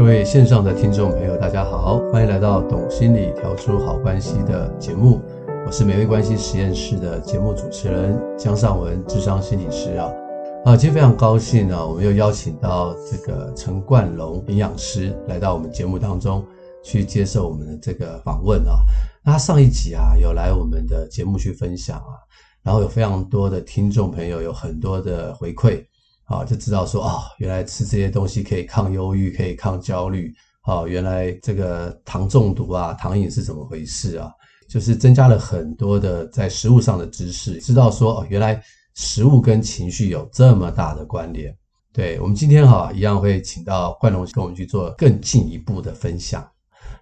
各位线上的听众朋友，大家好，欢迎来到《懂心理调出好关系》的节目，我是美味关系实验室的节目主持人江尚文，智商心理师啊。啊，今天非常高兴呢，我们又邀请到这个陈冠龙营养师来到我们节目当中去接受我们的这个访问啊。那他上一集啊有来我们的节目去分享啊，然后有非常多的听众朋友有很多的回馈。啊，就知道说啊、原来吃这些东西可以抗忧郁，可以抗焦虑。啊，原来这个糖中毒啊，糖瘾是怎么回事啊？就是增加了很多的在食物上的知识，知道说哦，原来食物跟情绪有这么大的关联。对，我们今天哈一样会请到冠龙跟我们去做更进一步的分享。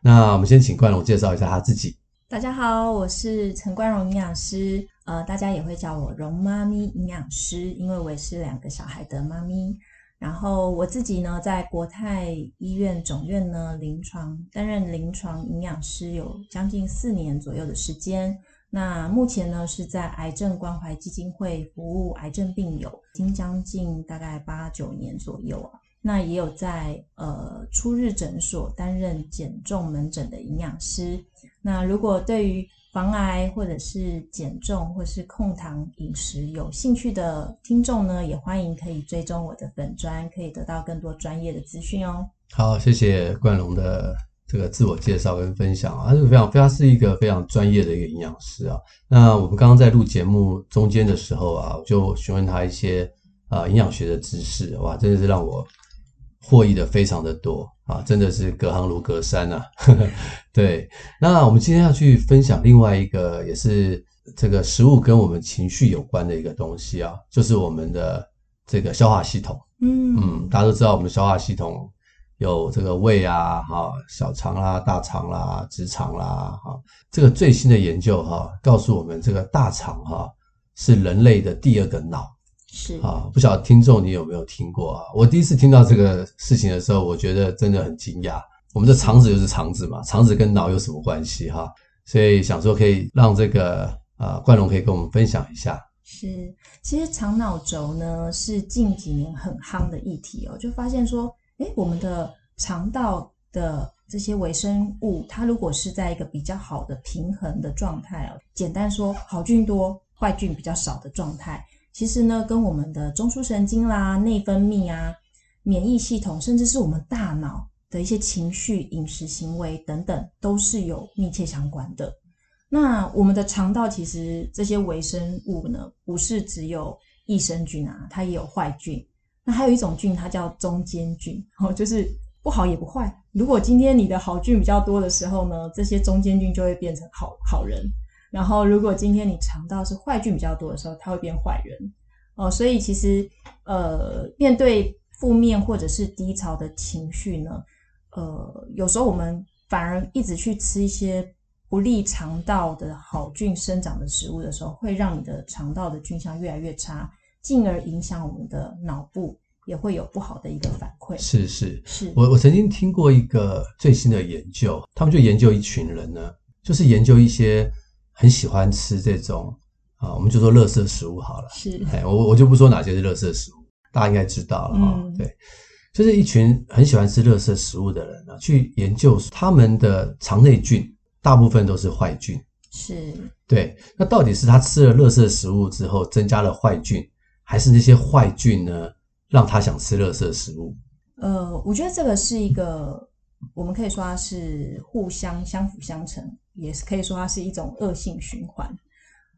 那我们先请冠龙介绍一下他自己。大家好，我是陈冠荣营养师。呃，大家也会叫我容妈咪营养师，因为我也是两个小孩的妈咪。然后我自己呢，在国泰医院总院呢临床担任临床营养师，有将近四年左右的时间。那目前呢是在癌症关怀基金会服务癌症病友，已经将近大概八九年左右啊。那也有在呃初日诊所担任减重门诊的营养师。那如果对于防癌或者是减重或是控糖饮食有兴趣的听众呢，也欢迎可以追踪我的粉专，可以得到更多专业的资讯哦。好，谢谢冠龙的这个自我介绍跟分享啊，他是非常非常是一个非常专业的一个营养师啊。那我们刚刚在录节目中间的时候啊，就询问他一些啊营养学的知识，哇，真的是让我获益的非常的多。啊，真的是隔行如隔山啊！对，那我们今天要去分享另外一个，也是这个食物跟我们情绪有关的一个东西啊，就是我们的这个消化系统。嗯嗯，大家都知道，我们的消化系统有这个胃啊、哈小肠啦、大肠啦、直肠啦，哈，这个最新的研究哈，告诉我们这个大肠哈是人类的第二个脑。是啊，不晓得听众你有没有听过啊？我第一次听到这个事情的时候，我觉得真的很惊讶。我们的肠子就是肠子嘛，肠子跟脑有什么关系哈？所以想说可以让这个呃冠龙可以跟我们分享一下。是，其实肠脑轴呢是近几年很夯的议题哦，就发现说，诶，我们的肠道的这些微生物，它如果是在一个比较好的平衡的状态哦，简单说，好菌多，坏菌比较少的状态。其实呢，跟我们的中枢神经啦、内分泌啊、免疫系统，甚至是我们大脑的一些情绪、饮食行为等等，都是有密切相关的。那我们的肠道其实这些微生物呢，不是只有益生菌啊，它也有坏菌。那还有一种菌，它叫中间菌，哦，就是不好也不坏。如果今天你的好菌比较多的时候呢，这些中间菌就会变成好好人。然后，如果今天你肠道是坏菌比较多的时候，它会变坏人哦。所以其实，呃，面对负面或者是低潮的情绪呢，呃，有时候我们反而一直去吃一些不利肠道的好菌生长的食物的时候，会让你的肠道的菌相越来越差，进而影响我们的脑部，也会有不好的一个反馈。是是是，我我曾经听过一个最新的研究，他们就研究一群人呢，就是研究一些。很喜欢吃这种啊，我们就说垃圾食物好了。是，哎，我我就不说哪些是垃圾食物，大家应该知道了哈、嗯。对，就是一群很喜欢吃垃圾食物的人啊，去研究他们的肠内菌，大部分都是坏菌。是，对。那到底是他吃了垃圾食物之后增加了坏菌，还是那些坏菌呢让他想吃垃圾食物？呃，我觉得这个是一个，我们可以说它是互相相辅相成。也是可以说它是一种恶性循环。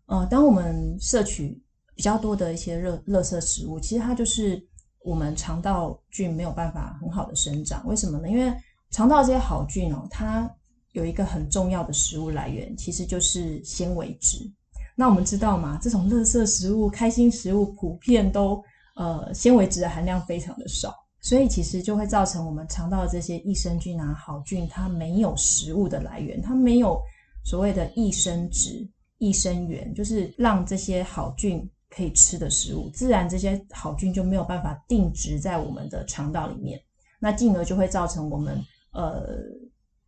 呃，当我们摄取比较多的一些热垃圾食物，其实它就是我们肠道菌没有办法很好的生长。为什么呢？因为肠道这些好菌哦，它有一个很重要的食物来源，其实就是纤维质。那我们知道嘛，这种垃圾食物、开心食物普遍都呃纤维质的含量非常的少。所以其实就会造成我们肠道的这些益生菌啊、好菌，它没有食物的来源，它没有所谓的益生质、益生元，就是让这些好菌可以吃的食物，自然这些好菌就没有办法定植在我们的肠道里面，那进而就会造成我们呃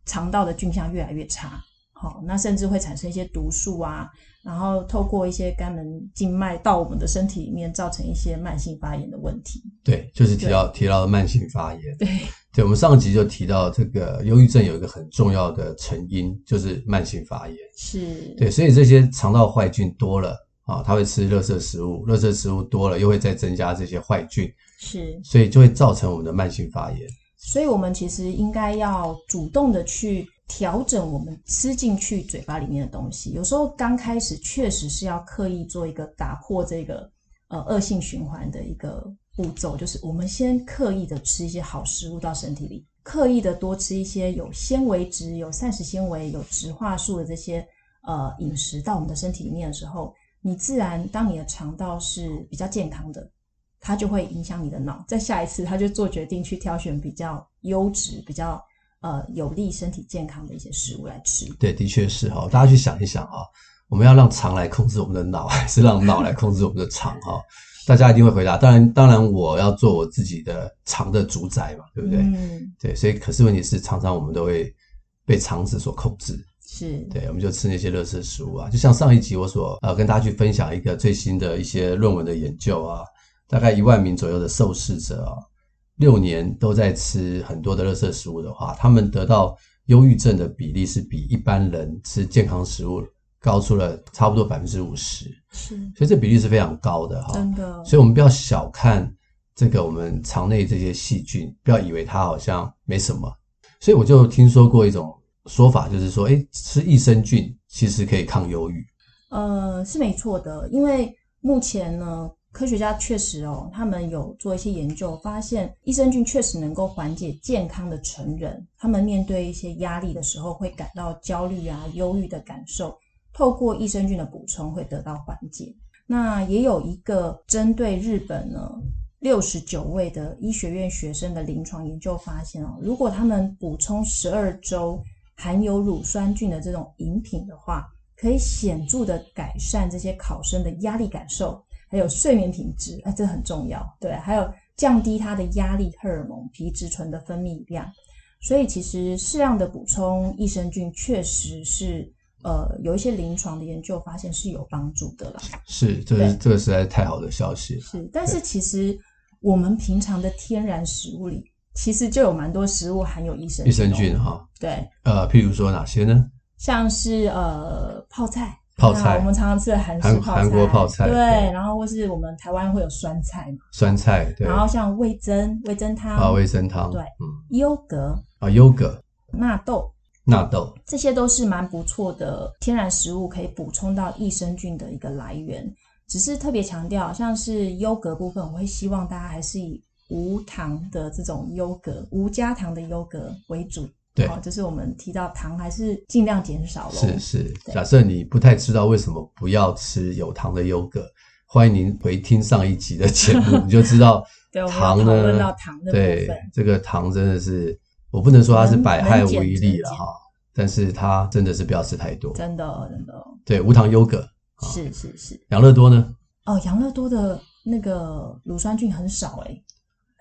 肠道的菌相越来越差。好，那甚至会产生一些毒素啊，然后透过一些肝门静脉到我们的身体里面，造成一些慢性发炎的问题。对，就是提到提到的慢性发炎。对，对，我们上集就提到这个忧郁症有一个很重要的成因，就是慢性发炎。是，对，所以这些肠道坏菌多了啊，它会吃垃圾食物，垃圾食物多了又会再增加这些坏菌，是，所以就会造成我们的慢性发炎。所以我们其实应该要主动的去。调整我们吃进去嘴巴里面的东西，有时候刚开始确实是要刻意做一个打破这个呃恶性循环的一个步骤，就是我们先刻意的吃一些好食物到身体里，刻意的多吃一些有纤维质、有膳食纤维、有植化素的这些呃饮食到我们的身体里面的时候，你自然当你的肠道是比较健康的，它就会影响你的脑，在下一次它就做决定去挑选比较优质、比较。呃，有利身体健康的一些食物来吃。对，的确是哈。大家去想一想啊，我们要让肠来控制我们的脑，还是让脑来控制我们的肠哈？大家一定会回答，当然，当然，我要做我自己的肠的主宰嘛，对不对？嗯。对，所以可是问题是，常常我们都会被肠子所控制。是。对，我们就吃那些垃圾食物啊，就像上一集我所呃跟大家去分享一个最新的一些论文的研究啊，大概一万名左右的受试者啊。六年都在吃很多的垃圾食物的话，他们得到忧郁症的比例是比一般人吃健康食物高出了差不多百分之五十。是，所以这比例是非常高的哈。真的，所以我们不要小看这个我们肠内这些细菌，不要以为它好像没什么。所以我就听说过一种说法，就是说，哎，吃益生菌其实可以抗忧郁。呃，是没错的，因为目前呢。科学家确实哦，他们有做一些研究，发现益生菌确实能够缓解健康的成人，他们面对一些压力的时候会感到焦虑啊、忧郁的感受，透过益生菌的补充会得到缓解。那也有一个针对日本呢六十九位的医学院学生的临床研究发现哦，如果他们补充十二周含有乳酸菌的这种饮品的话，可以显著的改善这些考生的压力感受。还有睡眠品质，哎，这很重要。对，还有降低它的压力荷尔蒙皮质醇的分泌量。所以，其实适量的补充益生菌，确实是呃有一些临床的研究发现是有帮助的啦。是，这个这个实在是太好的消息了。是，但是其实我们平常的天然食物里，其实就有蛮多食物含有益生菌。益生菌哈，对，呃，譬如说哪些呢？像是呃泡菜。泡菜，我们常常吃的韩式泡菜，韩国泡菜，对，然后或是我们台湾会有酸菜嘛，酸菜，对，然后像味噌、味噌汤啊，味噌汤，对，嗯，优格啊，优格，纳豆，纳豆，这些都是蛮不错的天然食物，可以补充到益生菌的一个来源。只是特别强调，像是优格部分，我会希望大家还是以无糖的这种优格，无加糖的优格为主。对，就是我们提到糖还是尽量减少喽。是是，假设你不太知道为什么不要吃有糖的优格，欢迎您回听上一集的节目，你就知道糖呢。对，这个糖真的是，我不能说它是百害无一利了哈，但是它真的是不要吃太多。真的真的。对，无糖优格。是是是。养乐多呢？哦，养乐多的那个乳酸菌很少诶、欸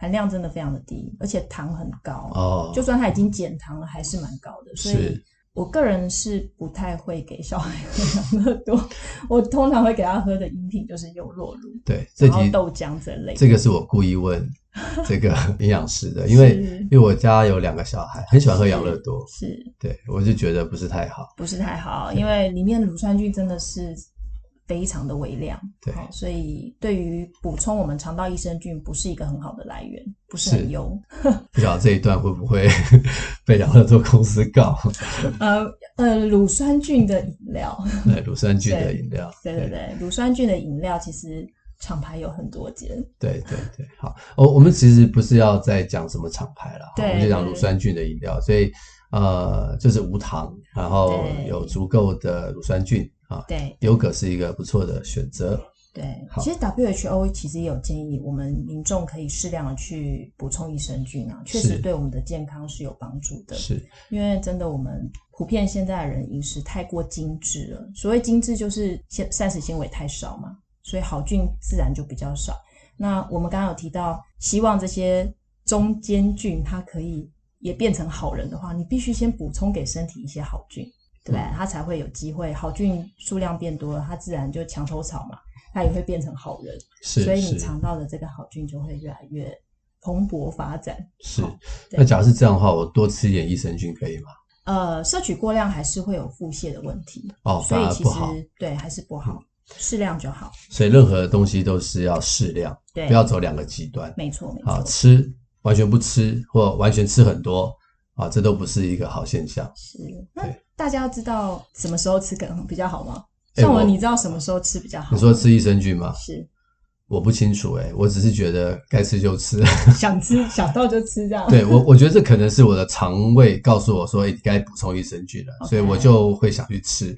含量真的非常的低，而且糖很高哦。就算它已经减糖了，还是蛮高的。所以，我个人是不太会给小孩喝养乐多。我通常会给他喝的饮品就是优酪乳，对，然后豆浆这类。这个是我故意问 这个营养师的，因为因为我家有两个小孩，很喜欢喝养乐多，是，是对，我就觉得不是太好，不是太好，因为里面的乳酸菌真的是。非常的微量，对，所以对于补充我们肠道益生菌不是一个很好的来源，不是很优。不晓得这一段会不会 被养乐多公司告？呃呃，乳酸菌的饮料，对，乳酸菌的饮料，对对对，对，乳酸菌的饮料其实厂牌有很多间，对对对。好，我我们其实不是要再讲什么厂牌了，我们就讲乳酸菌的饮料，所以呃，就是无糖，然后有足够的乳酸菌。对，优格是一个不错的选择。对，其实 WHO 其实也有建议，我们民众可以适量的去补充益生菌啊，确实对我们的健康是有帮助的。是，因为真的我们普遍现在的人饮食太过精致了，所谓精致就是膳膳食纤维太少嘛，所以好菌自然就比较少。那我们刚刚有提到，希望这些中间菌它可以也变成好人的话，你必须先补充给身体一些好菌。对不对？嗯、它才会有机会，好菌数量变多了，它自然就墙头草嘛，它也会变成好人。是，所以你肠道的这个好菌就会越来越蓬勃发展。是，那假如是这样的话，我多吃一点益生菌可以吗？呃，摄取过量还是会有腹泻的问题哦，所以其实不好对还是不好，适量就好。所以任何东西都是要适量，对，不要走两个极端。没错，没错。好，吃完全不吃或完全吃很多啊，这都不是一个好现象。是，那大家要知道什么时候吃可能比较好吗？像我，你知道什么时候吃比较好？你说吃益生菌吗？是。我不清楚哎、欸，我只是觉得该吃就吃，想吃想到就吃这样。对我，我觉得这可能是我的肠胃告诉我说，哎，该补充益生菌了.所以我就会想去吃。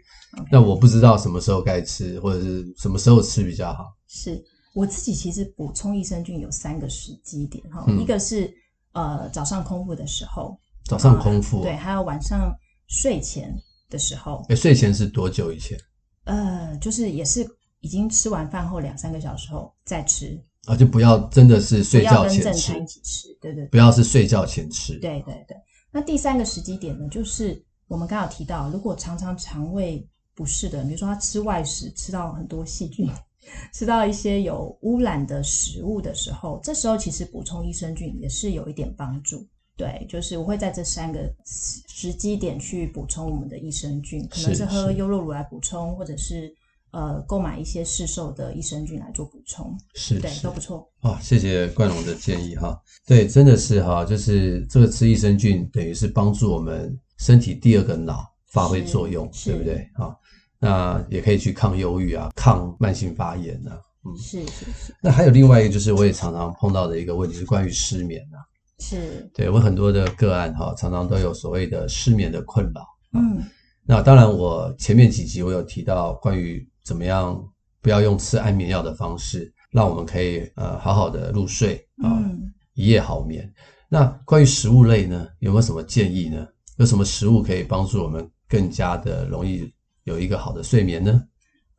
那我不知道什么时候该吃，或者是什么时候吃比较好。是我自己其实补充益生菌有三个时机点哈，嗯、一个是呃早上空腹的时候，早上空腹，对，还有晚上睡前的时候。哎，睡前是多久以前？呃，就是也是。已经吃完饭后两三个小时后再吃啊，就不要真的是睡觉前吃，不要跟正餐一起吃，对对对，不要是睡觉前吃，对对对。那第三个时机点呢，就是我们刚刚有提到，如果常常肠胃不适的，比如说他吃外食吃到很多细菌，吃到一些有污染的食物的时候，这时候其实补充益生菌也是有一点帮助。对，就是我会在这三个时机点去补充我们的益生菌，可能是喝优酪乳来补充，或者是。呃，购买一些市售的益生菌来做补充，是，对，都不错。哇，谢谢冠龙的建议哈。对，真的是哈，就是这个吃益生菌等于是帮助我们身体第二个脑发挥作用，对不对？哈，那也可以去抗忧郁啊，抗慢性发炎啊。嗯，是是是。那还有另外一个，就是我也常常碰到的一个问题是关于失眠啊。是，对，我很多的个案哈，常常都有所谓的失眠的困扰。嗯，那当然，我前面几集我有提到关于。怎么样？不要用吃安眠药的方式，让我们可以呃好好的入睡啊，嗯、一夜好眠。那关于食物类呢，有没有什么建议呢？有什么食物可以帮助我们更加的容易有一个好的睡眠呢？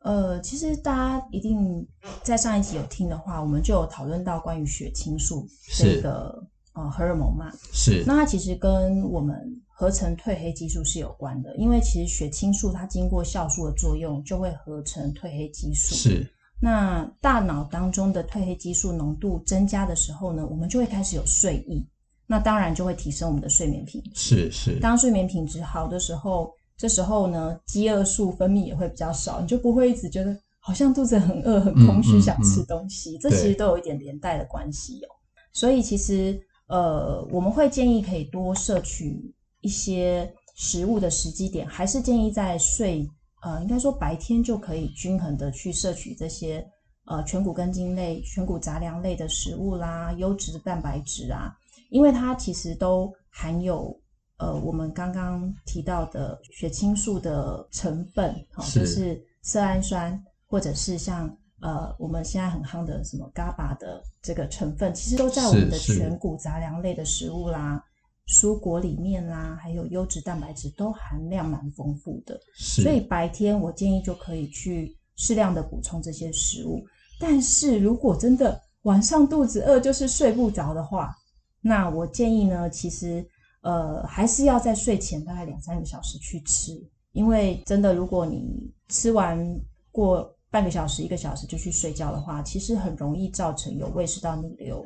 呃，其实大家一定在上一集有听的话，我们就有讨论到关于血清素这个呃荷尔蒙嘛。是。那它其实跟我们。合成褪黑激素是有关的，因为其实血清素它经过酵素的作用，就会合成褪黑激素。是。那大脑当中的褪黑激素浓度增加的时候呢，我们就会开始有睡意，那当然就会提升我们的睡眠品质。是是。当睡眠品质好的时候，这时候呢，饥饿素分泌也会比较少，你就不会一直觉得好像肚子很饿、很空虚，想吃东西。嗯嗯嗯、这其实都有一点连带的关系哦。所以其实呃，我们会建议可以多摄取。一些食物的时机点，还是建议在睡，呃，应该说白天就可以均衡的去摄取这些，呃，全谷根茎类、全谷杂粮类的食物啦，优质的蛋白质啊，因为它其实都含有，呃，我们刚刚提到的血清素的成分，好、哦，就是色氨酸，或者是像呃我们现在很夯的什么 GABA 的这个成分，其实都在我们的全谷杂粮类的食物啦。蔬果里面啦，还有优质蛋白质都含量蛮丰富的，是所以白天我建议就可以去适量的补充这些食物。但是如果真的晚上肚子饿就是睡不着的话，那我建议呢，其实呃还是要在睡前大概两三个小时去吃，因为真的如果你吃完过半个小时、一个小时就去睡觉的话，其实很容易造成有胃食道逆流。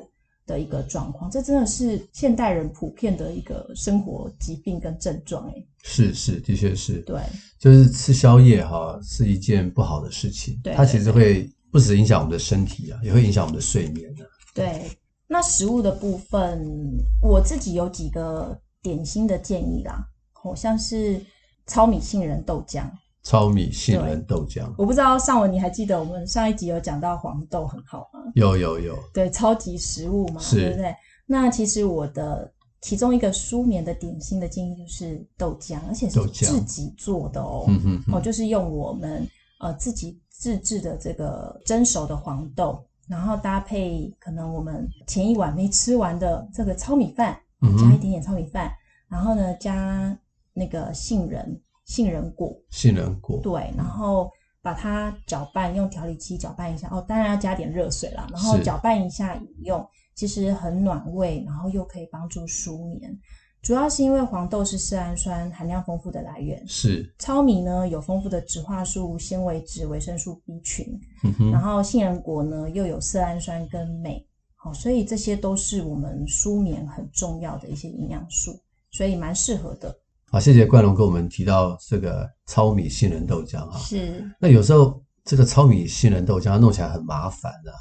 的一个状况，这真的是现代人普遍的一个生活疾病跟症状，哎，是是，的确是，对，就是吃宵夜哈是一件不好的事情，对，它其实会不止影响我们的身体啊，也会影响我们的睡眠啊。对，那食物的部分，我自己有几个点心的建议啦，好像是糙米杏仁豆浆。糙米杏仁豆浆，我不知道尚文你还记得我们上一集有讲到黄豆很好吗？有有有，对，超级食物嘛，是。对不对？那其实我的其中一个舒眠的点心的建议就是豆浆，而且是自己做的哦，嗯嗯哦，就是用我们呃自己自制的这个蒸熟的黄豆，然后搭配可能我们前一晚没吃完的这个糙米饭，加一点点糙米饭，然后呢加那个杏仁。杏仁果，杏仁果，对，然后把它搅拌，用调理器搅拌一下。哦，当然要加点热水啦，然后搅拌一下饮用，其实很暖胃，然后又可以帮助舒眠。主要是因为黄豆是色氨酸含量丰富的来源，是糙米呢有丰富的植化素、纤维质、维生素 B 群，嗯哼，然后杏仁果呢又有色氨酸跟镁，好，所以这些都是我们舒眠很重要的一些营养素，所以蛮适合的。好，谢谢冠龙跟我们提到这个糙米杏仁豆浆哈。是，那有时候这个糙米杏仁豆浆弄起来很麻烦啊，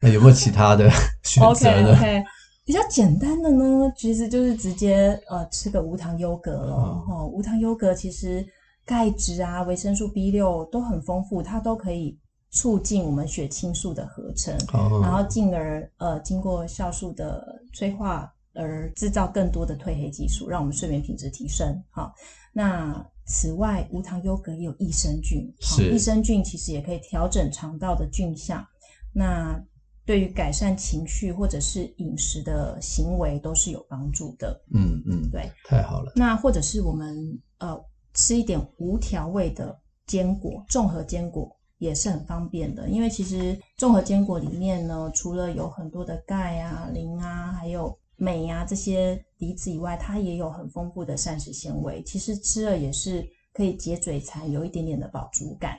那有没有其他的 选择呢？okay, okay. 比较简单的呢，其实就是直接呃吃个无糖优格了。哦，哦，无糖优格其实钙质啊、维生素 B 六都很丰富，它都可以促进我们血清素的合成，哦、然后进而呃经过酵素的催化。而制造更多的褪黑激素，让我们睡眠品质提升。好，那此外，无糖优格也有益生菌，好益生菌其实也可以调整肠道的菌相。那对于改善情绪或者是饮食的行为都是有帮助的。嗯嗯，对，太好了。那或者是我们呃吃一点无调味的坚果，综合坚果也是很方便的，因为其实综合坚果里面呢，除了有很多的钙啊、磷啊，还有镁呀，这些离子以外，它也有很丰富的膳食纤维。其实吃了也是可以解嘴馋，有一点点的饱足感。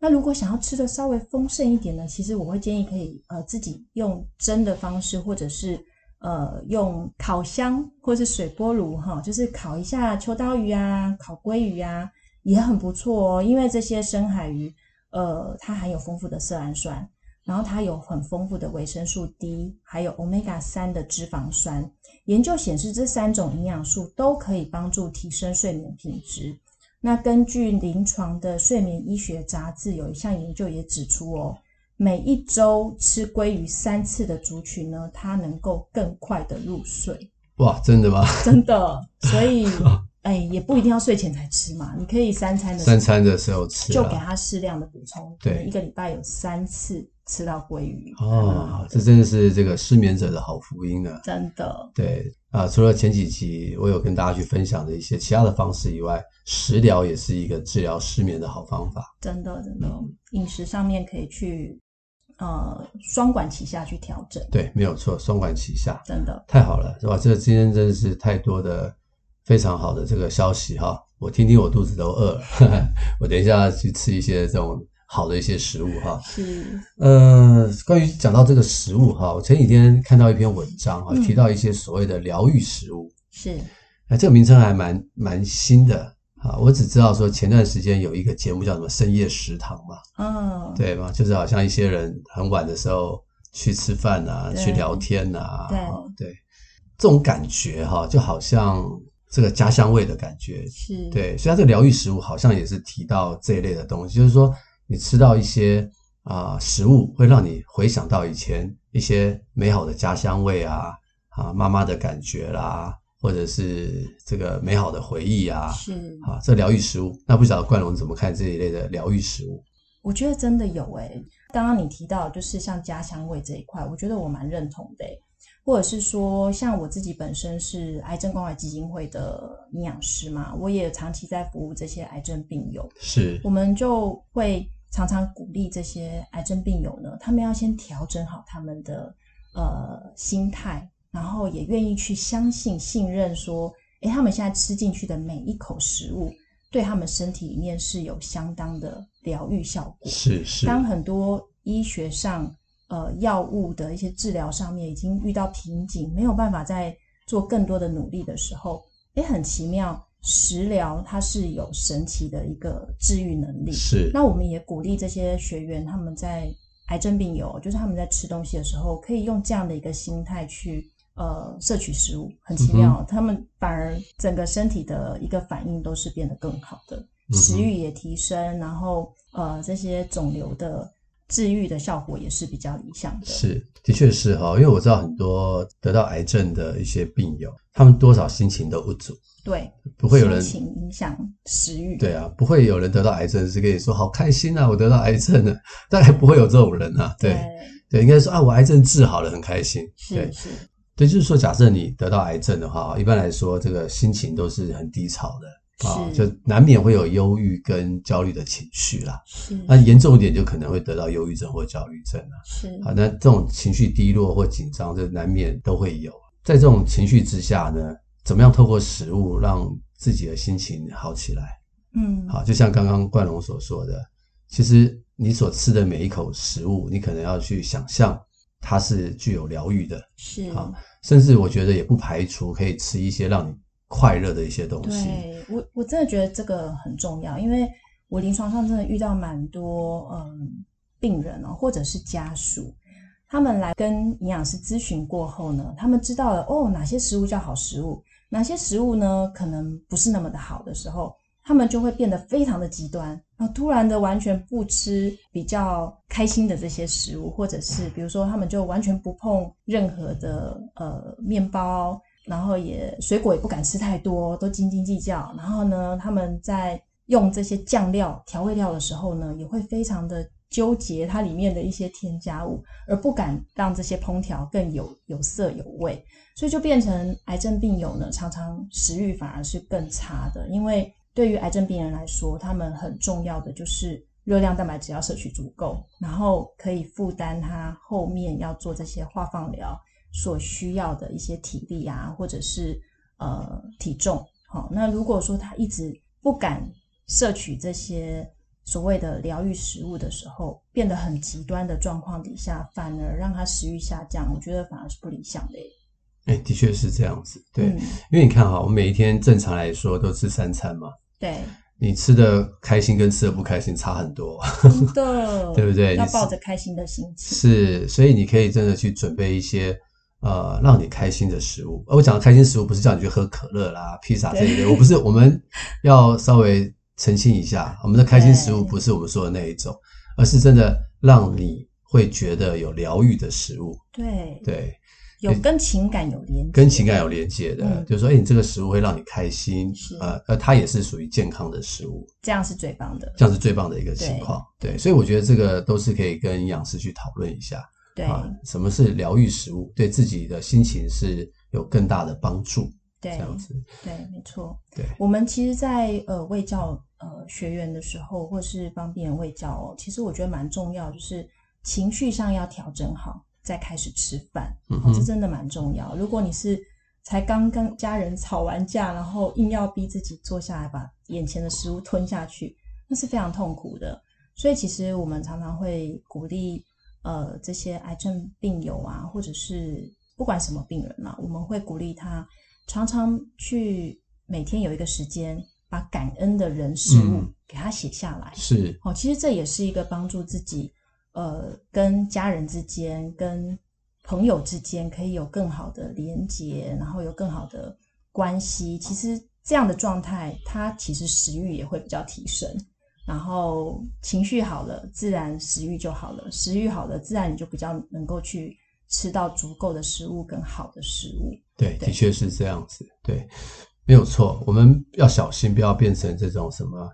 那如果想要吃的稍微丰盛一点呢，其实我会建议可以呃自己用蒸的方式，或者是呃用烤箱或者是水波炉哈，就是烤一下秋刀鱼啊、烤鲑鱼啊，也很不错哦。因为这些深海鱼呃它含有丰富的色氨酸。然后它有很丰富的维生素 D，还有 Omega 三的脂肪酸。研究显示，这三种营养素都可以帮助提升睡眠品质。那根据临床的睡眠医学杂志，有一项研究也指出哦，每一周吃鲑鱼三次的族群呢，它能够更快的入睡。哇，真的吗？真的，所以。哎，也不一定要睡前才吃嘛，你可以三餐的三餐的时候吃，就给他适量的补充。对，一个礼拜有三次吃到鲑鱼哦，这真的是这个失眠者的好福音啊。真的，对啊，除了前几集我有跟大家去分享的一些其他的方式以外，食疗也是一个治疗失眠的好方法。真的，真的，饮食上面可以去呃双管齐下去调整。对，没有错，双管齐下，真的太好了，是吧？这今天真的是太多的。非常好的这个消息哈，我听听我肚子都饿了，我等一下去吃一些这种好的一些食物哈。嗯，呃，关于讲到这个食物哈，我前几天看到一篇文章哈，提到一些所谓的疗愈食物。是，哎，这个名称还蛮蛮新的啊。我只知道说前段时间有一个节目叫什么深夜食堂嘛，嗯，对吧？就是好像一些人很晚的时候去吃饭啊，去聊天啊，对对，这种感觉哈，就好像。这个家乡味的感觉是对，所以它这个疗愈食物好像也是提到这一类的东西，就是说你吃到一些啊、呃、食物，会让你回想到以前一些美好的家乡味啊啊妈妈的感觉啦，或者是这个美好的回忆啊，是啊这疗愈食物，那不晓得冠龙怎么看这一类的疗愈食物？我觉得真的有诶、欸，刚刚你提到就是像家乡味这一块，我觉得我蛮认同的、欸。或者是说，像我自己本身是癌症关怀基金会的营养师嘛，我也长期在服务这些癌症病友。是，我们就会常常鼓励这些癌症病友呢，他们要先调整好他们的呃心态，然后也愿意去相信、信任说，诶，他们现在吃进去的每一口食物，对他们身体里面是有相当的疗愈效果。是是，当很多医学上。呃，药物的一些治疗上面已经遇到瓶颈，没有办法再做更多的努力的时候，诶，很奇妙，食疗它是有神奇的一个治愈能力。是，那我们也鼓励这些学员，他们在癌症病友，就是他们在吃东西的时候，可以用这样的一个心态去呃摄取食物，很奇妙，嗯、他们反而整个身体的一个反应都是变得更好的，嗯、食欲也提升，然后呃这些肿瘤的。治愈的效果也是比较理想的，是，的确是哈，因为我知道很多得到癌症的一些病友，他们多少心情都不足，对，不会有人心情影响食欲，对啊，不会有人得到癌症是跟你说好开心啊，我得到癌症了，大概不会有这种人啊，对，对，对，应该说啊，我癌症治好了，很开心，对，是，对，就是说，假设你得到癌症的话，一般来说，这个心情都是很低潮的。啊，就难免会有忧郁跟焦虑的情绪啦。是，那严重一点就可能会得到忧郁症或焦虑症啦。是，啊，那这种情绪低落或紧张，这难免都会有。在这种情绪之下呢，怎么样透过食物让自己的心情好起来。嗯，好，就像刚刚冠龙所说的，其实你所吃的每一口食物，你可能要去想象它是具有疗愈的，是啊，甚至我觉得也不排除可以吃一些让你快乐的一些东西。对，我我真的觉得这个很重要，因为我临床上真的遇到蛮多嗯病人哦，或者是家属，他们来跟营养师咨询过后呢，他们知道了哦哪些食物叫好食物，哪些食物呢可能不是那么的好的时候。他们就会变得非常的极端，然后突然的完全不吃比较开心的这些食物，或者是比如说他们就完全不碰任何的呃面包，然后也水果也不敢吃太多，都斤斤计较。然后呢，他们在用这些酱料调味料的时候呢，也会非常的纠结它里面的一些添加物，而不敢让这些烹调更有有色有味，所以就变成癌症病友呢，常常食欲反而是更差的，因为。对于癌症病人来说，他们很重要的就是热量、蛋白质要摄取足够，然后可以负担他后面要做这些化放疗所需要的一些体力啊，或者是呃体重。好，那如果说他一直不敢摄取这些所谓的疗愈食物的时候，变得很极端的状况底下，反而让他食欲下降，我觉得反而是不理想的。哎，的确是这样子，对，嗯、因为你看哈，我们每一天正常来说都吃三餐嘛。对，你吃的开心跟吃的不开心差很多，真的，对不对？要抱着开心的心情。是，所以你可以真的去准备一些呃让你开心的食物。而我讲的开心食物不是叫你去喝可乐啦、披萨这一类，我不是。我们要稍微澄清一下，我们的开心食物不是我们说的那一种，而是真的让你会觉得有疗愈的食物。对。对。有跟情感有连接，跟情感有连接的，嗯、就是说，哎，你这个食物会让你开心，是。呃，呃，它也是属于健康的食物，这样是最棒的，这样是最棒的一个情况，对，对，所以我觉得这个都是可以跟营养师去讨论一下，对。啊，什么是疗愈食物，对自己的心情是有更大的帮助，对，这样子，对，没错，对，我们其实在，在呃卫教呃学员的时候，或是帮病人卫教哦，其实我觉得蛮重要，就是情绪上要调整好。再开始吃饭，这真的蛮重要。如果你是才刚跟家人吵完架，然后硬要逼自己坐下来把眼前的食物吞下去，那是非常痛苦的。所以，其实我们常常会鼓励，呃，这些癌症病友啊，或者是不管什么病人嘛，我们会鼓励他常常去每天有一个时间，把感恩的人事物给他写下来。嗯、是，哦，其实这也是一个帮助自己。呃，跟家人之间、跟朋友之间可以有更好的连接，然后有更好的关系。其实这样的状态，它其实食欲也会比较提升。然后情绪好了，自然食欲就好了。食欲好了，自然你就比较能够去吃到足够的食物，跟好的食物。对，对的确是这样子。对，没有错。我们要小心，不要变成这种什么。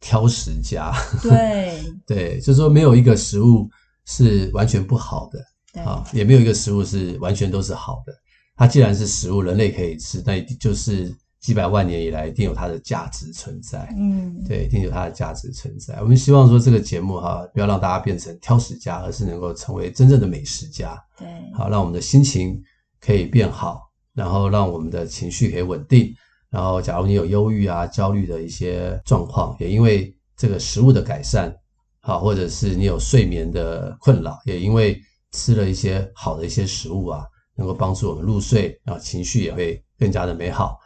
挑食家，对 对，就是说没有一个食物是完全不好的，啊，也没有一个食物是完全都是好的。它既然是食物，人类可以吃，那一定就是几百万年以来一定有它的价值存在。嗯，对，一定有它的价值存在。我们希望说这个节目哈，不要让大家变成挑食家，而是能够成为真正的美食家。对，好，让我们的心情可以变好，然后让我们的情绪可以稳定。然后，假如你有忧郁啊、焦虑的一些状况，也因为这个食物的改善，好，或者是你有睡眠的困扰，也因为吃了一些好的一些食物啊，能够帮助我们入睡，然后情绪也会更加的美好。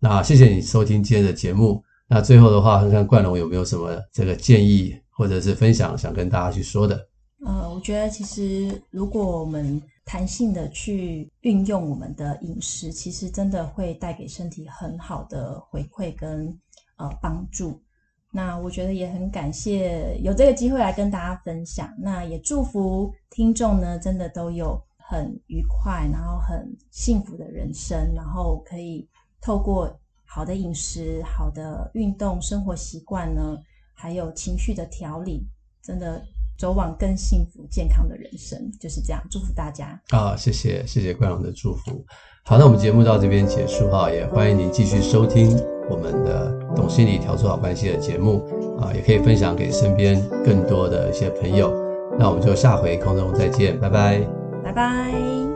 那谢谢你收听今天的节目。那最后的话，看看冠龙有没有什么这个建议或者是分享，想跟大家去说的。呃，我觉得其实如果我们弹性的去运用我们的饮食，其实真的会带给身体很好的回馈跟呃帮助。那我觉得也很感谢有这个机会来跟大家分享。那也祝福听众呢，真的都有很愉快，然后很幸福的人生，然后可以透过好的饮食、好的运动、生活习惯呢，还有情绪的调理，真的。走往更幸福健康的人生，就是这样。祝福大家啊！谢谢谢谢冠荣的祝福。好，那我们节目到这边结束哈，也欢迎您继续收听我们的《懂心理调出好关系》的节目啊，也可以分享给身边更多的一些朋友。那我们就下回空中再见，拜拜，拜拜。